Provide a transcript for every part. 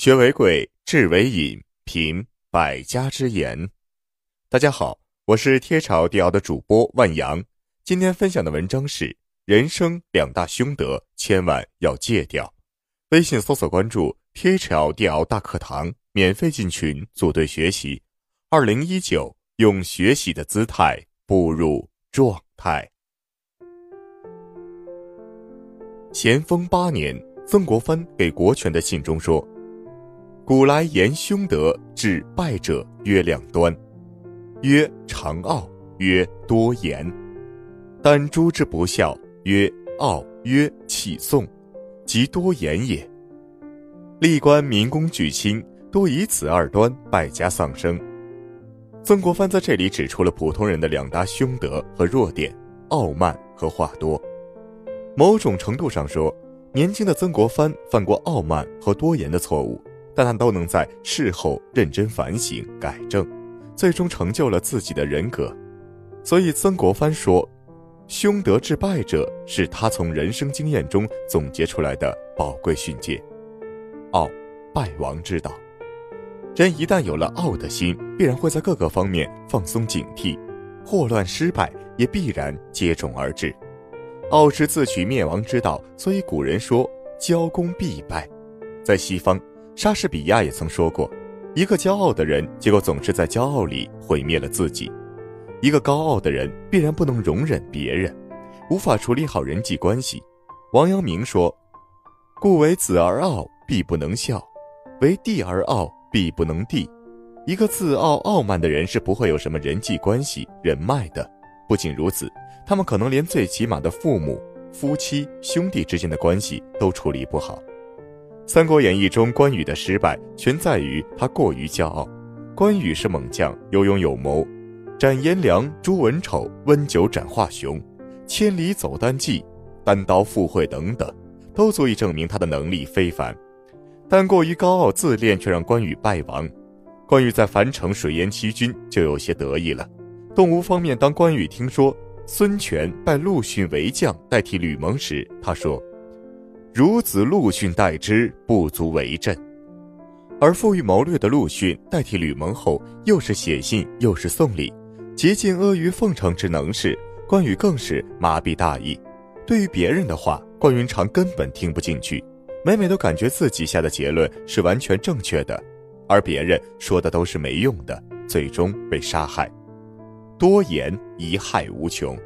学为贵，智为引，品百家之言。大家好，我是贴朝帝尧的主播万阳。今天分享的文章是：人生两大凶德，千万要戒掉。微信搜索关注“贴朝帝尧大课堂”，免费进群组队学习。二零一九，用学习的姿态步入状态。咸丰八年，曾国藩给国权的信中说。古来言凶德，治败者曰两端，曰长傲，曰多言。但诛之不孝，曰傲，曰弃讼，即多言也。历官民工举亲，多以此二端败家丧生。曾国藩在这里指出了普通人的两大凶德和弱点：傲慢和话多。某种程度上说，年轻的曾国藩犯过傲慢和多言的错误。但他都能在事后认真反省改正，最终成就了自己的人格。所以曾国藩说：“凶德致败者，是他从人生经验中总结出来的宝贵训诫。傲，败亡之道。人一旦有了傲的心，必然会在各个方面放松警惕，祸乱失败也必然接踵而至。傲是自取灭亡之道，所以古人说骄功必败。在西方。莎士比亚也曾说过：“一个骄傲的人，结果总是在骄傲里毁灭了自己；一个高傲的人，必然不能容忍别人，无法处理好人际关系。”王阳明说：“故为子而傲，必不能孝；为弟而傲，必不能弟。”一个自傲傲慢的人是不会有什么人际关系、人脉的。不仅如此，他们可能连最起码的父母、夫妻、兄弟之间的关系都处理不好。《三国演义》中关羽的失败全在于他过于骄傲。关羽是猛将，有勇有谋，斩颜良、诛文丑、温酒斩华雄，千里走单骑，单刀赴会等等，都足以证明他的能力非凡。但过于高傲自恋却让关羽败亡。关羽在樊城水淹七军就有些得意了。东吴方面，当关羽听说孙权拜陆逊为将代替吕蒙时，他说。孺子陆逊代之，不足为震。而富于谋略的陆逊代替吕蒙后，又是写信又是送礼，竭尽阿谀奉承之能事，关羽更是麻痹大意。对于别人的话，关云长根本听不进去，每每都感觉自己下的结论是完全正确的，而别人说的都是没用的，最终被杀害。多言贻害无穷。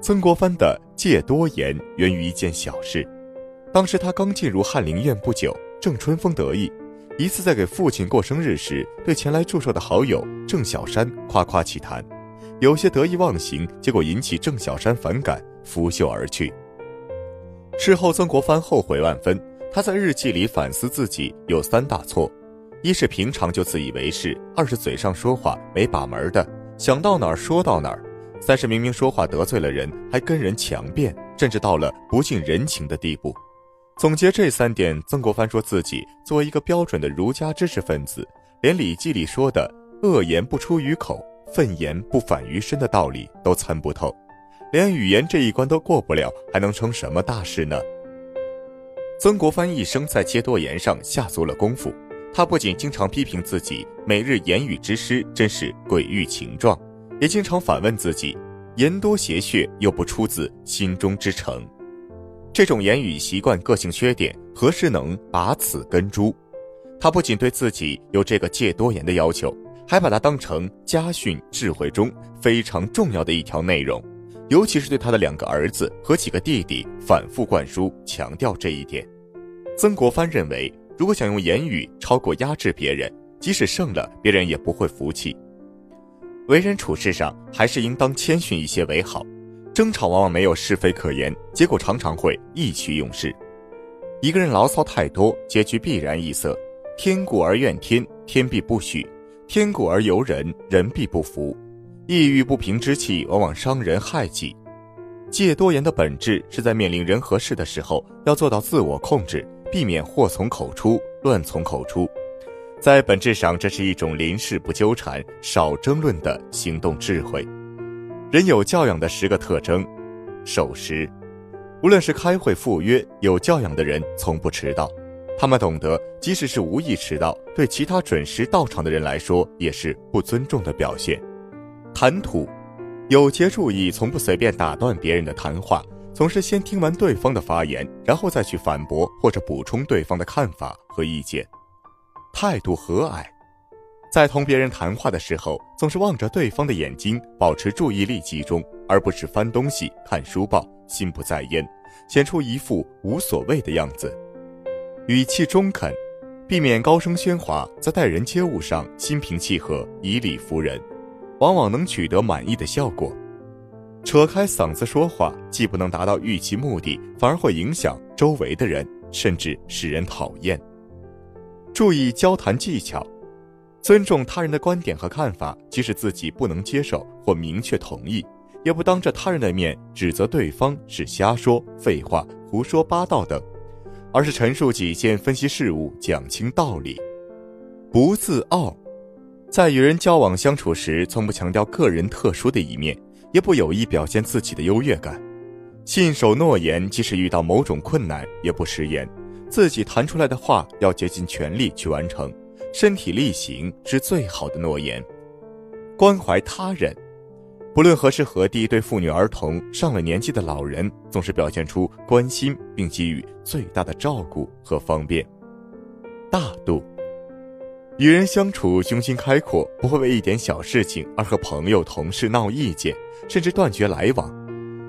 曾国藩的戒多言源于一件小事。当时他刚进入翰林院不久，正春风得意。一次在给父亲过生日时，对前来祝寿的好友郑小山夸夸其谈，有些得意忘形，结果引起郑小山反感，拂袖而去。事后，曾国藩后悔万分。他在日记里反思自己有三大错：一是平常就自以为是；二是嘴上说话没把门的，想到哪儿说到哪儿；三是明明说话得罪了人，还跟人强辩，甚至到了不近人情的地步。总结这三点，曾国藩说自己作为一个标准的儒家知识分子，连《礼记》里说的“恶言不出于口，愤言不反于身”的道理都参不透，连语言这一关都过不了，还能成什么大事呢？曾国藩一生在戒多言上下足了功夫，他不仅经常批评自己每日言语之失真是鬼欲情状，也经常反问自己：言多邪血又不出自心中之诚。这种言语习惯、个性缺点，何时能拔此根诛？他不仅对自己有这个戒多言的要求，还把它当成家训智慧中非常重要的一条内容，尤其是对他的两个儿子和几个弟弟反复灌输、强调这一点。曾国藩认为，如果想用言语超过压制别人，即使胜了，别人也不会服气。为人处事上，还是应当谦逊一些为好。争吵往往没有是非可言，结果常常会意气用事。一个人牢骚太多，结局必然异色。天故而怨天，天必不许；天故而尤人，人必不服。抑郁不平之气，往往伤人害己。戒多言的本质是在面临人和事的时候，要做到自我控制，避免祸从口出，乱从口出。在本质上，这是一种临事不纠缠、少争论的行动智慧。人有教养的十个特征：守时。无论是开会赴约，有教养的人从不迟到；他们懂得，即使是无意迟到，对其他准时到场的人来说也是不尊重的表现。谈吐，有节注意，从不随便打断别人的谈话，总是先听完对方的发言，然后再去反驳或者补充对方的看法和意见。态度和蔼，在同别人谈话的时候，总是望着对方的眼睛，保持注意力集中，而不是翻东西、看书报，心不在焉，显出一副无所谓的样子。语气中肯，避免高声喧哗，在待人接物上心平气和，以理服人，往往能取得满意的效果。扯开嗓子说话，既不能达到预期目的，反而会影响周围的人，甚至使人讨厌。注意交谈技巧，尊重他人的观点和看法，即使自己不能接受或明确同意，也不当着他人的面指责对方是瞎说、废话、胡说八道等。而是陈述己见，分析事物，讲清道理，不自傲，在与人交往相处时，从不强调个人特殊的一面，也不有意表现自己的优越感，信守诺言，即使遇到某种困难也不食言，自己谈出来的话要竭尽全力去完成，身体力行是最好的诺言，关怀他人。不论何时何地，对妇女、儿童、上了年纪的老人，总是表现出关心，并给予最大的照顾和方便。大度，与人相处胸襟开阔，不会为一点小事情而和朋友、同事闹意见，甚至断绝来往。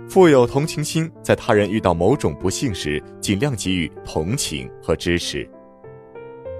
富有同情心，在他人遇到某种不幸时，尽量给予同情和支持。